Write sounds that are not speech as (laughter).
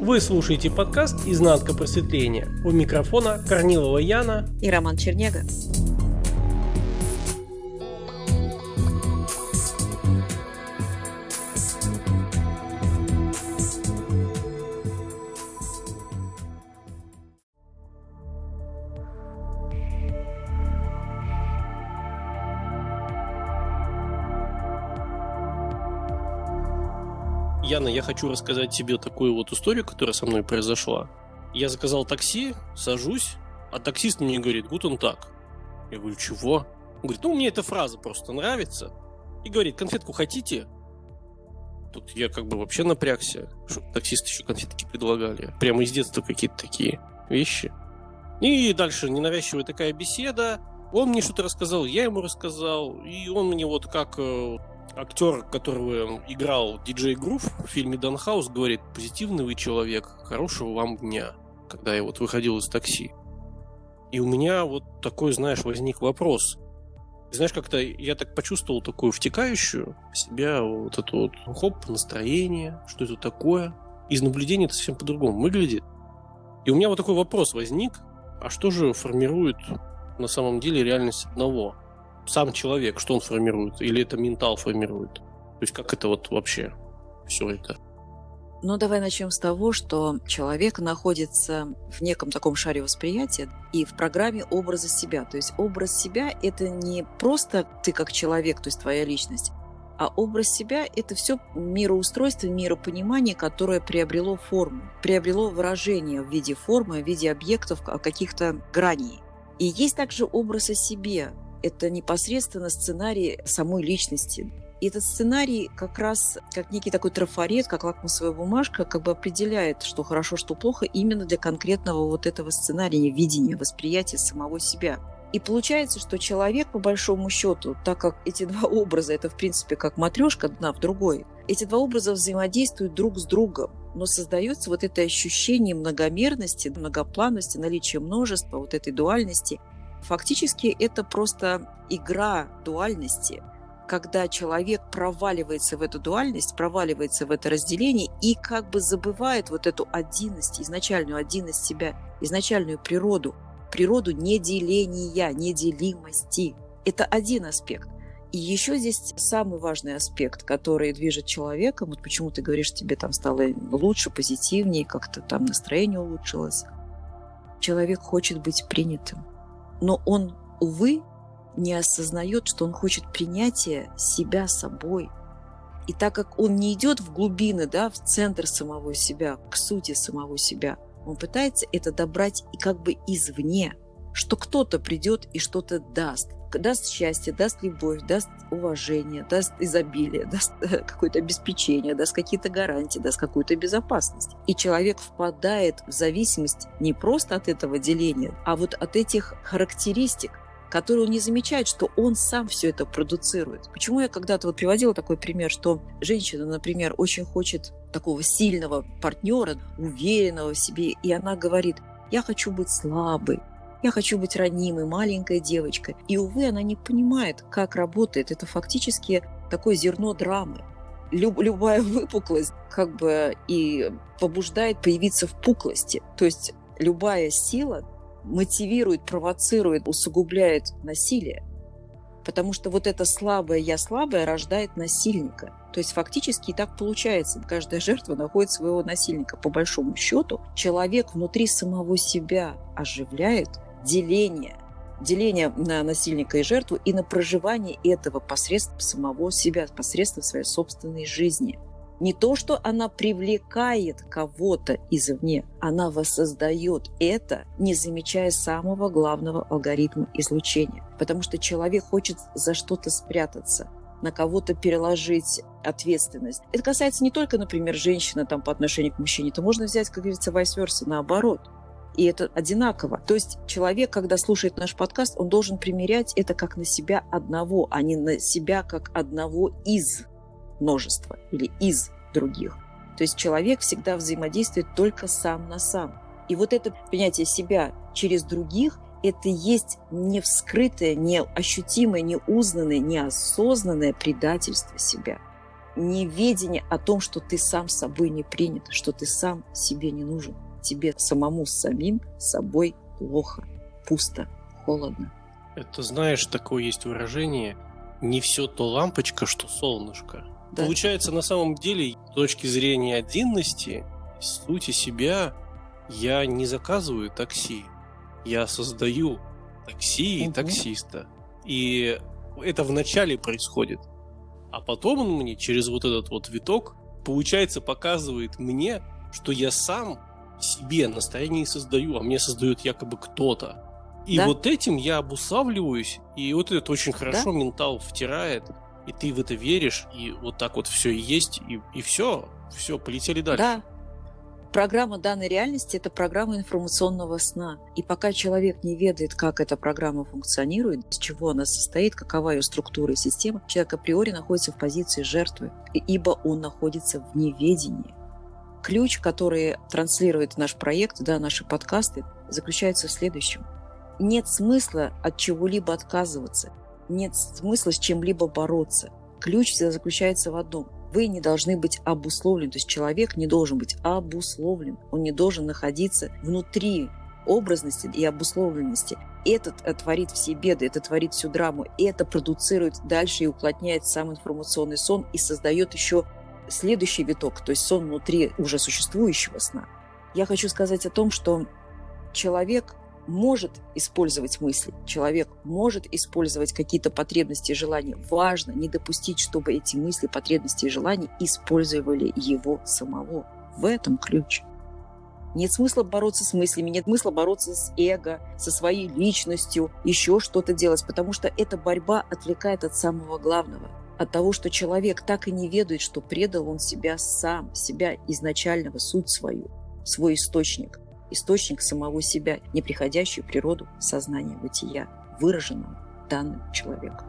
Вы слушаете подкаст «Изнанка просветления». У микрофона Корнилова Яна и Роман Чернега. Яна, я хочу рассказать тебе такую вот историю, которая со мной произошла. Я заказал такси, сажусь, а таксист мне говорит, гутен так. Я говорю, чего? Он говорит, ну, мне эта фраза просто нравится. И говорит, конфетку хотите? Тут я как бы вообще напрягся, что таксисты еще конфетки предлагали. Прямо из детства какие-то такие вещи. И дальше ненавязчивая такая беседа. Он мне что-то рассказал, я ему рассказал. И он мне вот как э, актер, которого играл диджей Грув в фильме Данхаус, говорит, позитивный вы человек, хорошего вам дня, когда я вот выходил из такси. И у меня вот такой, знаешь, возник вопрос. Знаешь, как-то я так почувствовал такую втекающую в себя вот это вот хоп, настроение, что это такое. Из наблюдения это совсем по-другому выглядит. И у меня вот такой вопрос возник, а что же формирует на самом деле реальность одного? Сам человек, что он формирует, или это ментал формирует? То есть как это вот вообще все это? Ну, давай начнем с того, что человек находится в неком таком шаре восприятия и в программе образа себя. То есть образ себя – это не просто ты как человек, то есть твоя личность, а образ себя – это все мироустройство, миропонимание, которое приобрело форму, приобрело выражение в виде формы, в виде объектов, каких-то граней. И есть также образ о себе, это непосредственно сценарий самой личности. И этот сценарий как раз как некий такой трафарет, как лакмусовая бумажка, как бы определяет, что хорошо, что плохо, именно для конкретного вот этого сценария, видения, восприятия самого себя. И получается, что человек, по большому счету, так как эти два (laughs) образа, это в принципе как матрешка одна в другой, эти два образа взаимодействуют друг с другом, но создается вот это ощущение многомерности, многопланности, наличия множества, вот этой дуальности, Фактически это просто игра дуальности, когда человек проваливается в эту дуальность, проваливается в это разделение и как бы забывает вот эту отдельность, изначальную отдельность себя, изначальную природу, природу неделения, неделимости. Это один аспект. И еще здесь самый важный аспект, который движет человеком. Вот почему ты говоришь, тебе там стало лучше, позитивнее, как-то там настроение улучшилось. Человек хочет быть принятым но он, увы, не осознает, что он хочет принятия себя собой. И так как он не идет в глубины, да, в центр самого себя, к сути самого себя, он пытается это добрать и как бы извне, что кто-то придет и что-то даст даст счастье, даст любовь, даст уважение, даст изобилие, даст э, какое-то обеспечение, даст какие-то гарантии, даст какую-то безопасность. И человек впадает в зависимость не просто от этого деления, а вот от этих характеристик, которые он не замечает, что он сам все это продуцирует. Почему я когда-то вот приводила такой пример, что женщина, например, очень хочет такого сильного партнера, уверенного в себе, и она говорит, я хочу быть слабой, я хочу быть ранимой, маленькой девочкой. И, увы, она не понимает, как работает. Это фактически такое зерно драмы. Люб, любая (laughs) выпуклость как бы и побуждает появиться в пуклости. То есть любая сила мотивирует, провоцирует, усугубляет насилие. Потому что вот это слабое «я слабое» рождает насильника. То есть фактически и так получается. Каждая жертва находит своего насильника. По большому счету человек внутри самого себя оживляет деление, деление на насильника и жертву и на проживание этого посредством самого себя, посредством своей собственной жизни. Не то, что она привлекает кого-то извне, она воссоздает это, не замечая самого главного алгоритма излучения. Потому что человек хочет за что-то спрятаться, на кого-то переложить ответственность. Это касается не только, например, женщины там, по отношению к мужчине. Это можно взять, как говорится, vice наоборот и это одинаково. То есть человек, когда слушает наш подкаст, он должен примерять это как на себя одного, а не на себя как одного из множества или из других. То есть человек всегда взаимодействует только сам на сам. И вот это принятие себя через других – это есть не вскрытое, не ощутимое, не узнанное, неосознанное предательство себя. неведение о том, что ты сам собой не принят, что ты сам себе не нужен. Тебе самому с самим собой плохо, пусто, холодно. Это знаешь, такое есть выражение «не все то лампочка, что солнышко». Да. Получается, на самом деле, с точки зрения отдельности, сути себя, я не заказываю такси. Я создаю такси и угу. таксиста. И это вначале происходит. А потом он мне через вот этот вот виток, получается, показывает мне, что я сам себе настроение создаю, а мне создает якобы кто-то. И да? вот этим я обуславливаюсь, и вот это очень хорошо да? ментал втирает, и ты в это веришь, и вот так вот все и есть, и, и все, все, полетели дальше. Да, Программа данной реальности – это программа информационного сна. И пока человек не ведает, как эта программа функционирует, из чего она состоит, какова ее структура и система, человек априори находится в позиции жертвы, ибо он находится в неведении. Ключ, который транслирует наш проект, да, наши подкасты, заключается в следующем. Нет смысла от чего-либо отказываться, нет смысла с чем-либо бороться. Ключ заключается в одном – вы не должны быть обусловлены. То есть человек не должен быть обусловлен. Он не должен находиться внутри образности и обусловленности. Этот творит все беды, это творит всю драму, это продуцирует дальше и уплотняет сам информационный сон и создает еще следующий виток, то есть сон внутри уже существующего сна. Я хочу сказать о том, что человек может использовать мысли, человек может использовать какие-то потребности и желания. Важно не допустить, чтобы эти мысли, потребности и желания использовали его самого. В этом ключ. Нет смысла бороться с мыслями, нет смысла бороться с эго, со своей личностью, еще что-то делать, потому что эта борьба отвлекает от самого главного, от того, что человек так и не ведает, что предал он себя сам, себя изначального, суть свою, свой источник – источник самого себя, неприходящую природу сознания бытия, выраженного данным человеком.